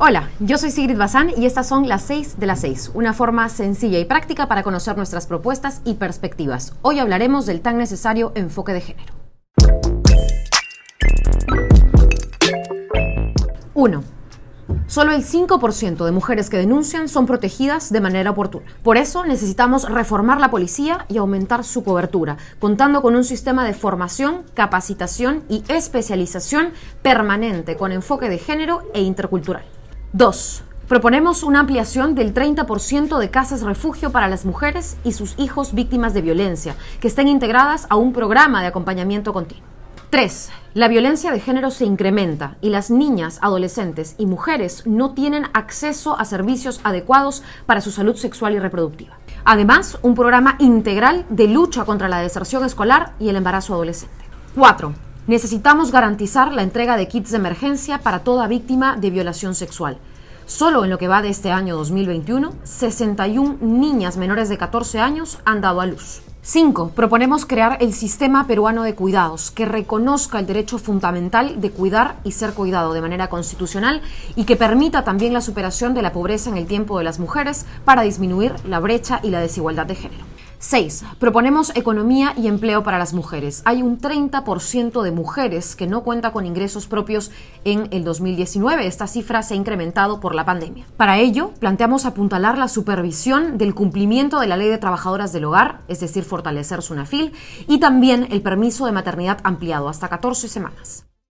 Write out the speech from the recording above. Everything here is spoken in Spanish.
Hola, yo soy Sigrid Bazán y estas son las 6 de las 6, una forma sencilla y práctica para conocer nuestras propuestas y perspectivas. Hoy hablaremos del tan necesario enfoque de género. 1. Solo el 5% de mujeres que denuncian son protegidas de manera oportuna. Por eso necesitamos reformar la policía y aumentar su cobertura, contando con un sistema de formación, capacitación y especialización permanente con enfoque de género e intercultural. 2. Proponemos una ampliación del 30% de casas refugio para las mujeres y sus hijos víctimas de violencia, que estén integradas a un programa de acompañamiento continuo. 3. La violencia de género se incrementa y las niñas, adolescentes y mujeres no tienen acceso a servicios adecuados para su salud sexual y reproductiva. Además, un programa integral de lucha contra la deserción escolar y el embarazo adolescente. 4. Necesitamos garantizar la entrega de kits de emergencia para toda víctima de violación sexual. Solo en lo que va de este año 2021, 61 niñas menores de 14 años han dado a luz. 5. Proponemos crear el sistema peruano de cuidados, que reconozca el derecho fundamental de cuidar y ser cuidado de manera constitucional y que permita también la superación de la pobreza en el tiempo de las mujeres para disminuir la brecha y la desigualdad de género. 6. Proponemos economía y empleo para las mujeres. Hay un 30% de mujeres que no cuenta con ingresos propios en el 2019. Esta cifra se ha incrementado por la pandemia. Para ello, planteamos apuntalar la supervisión del cumplimiento de la Ley de Trabajadoras del Hogar, es decir, fortalecer su NAFIL, y también el permiso de maternidad ampliado hasta 14 semanas.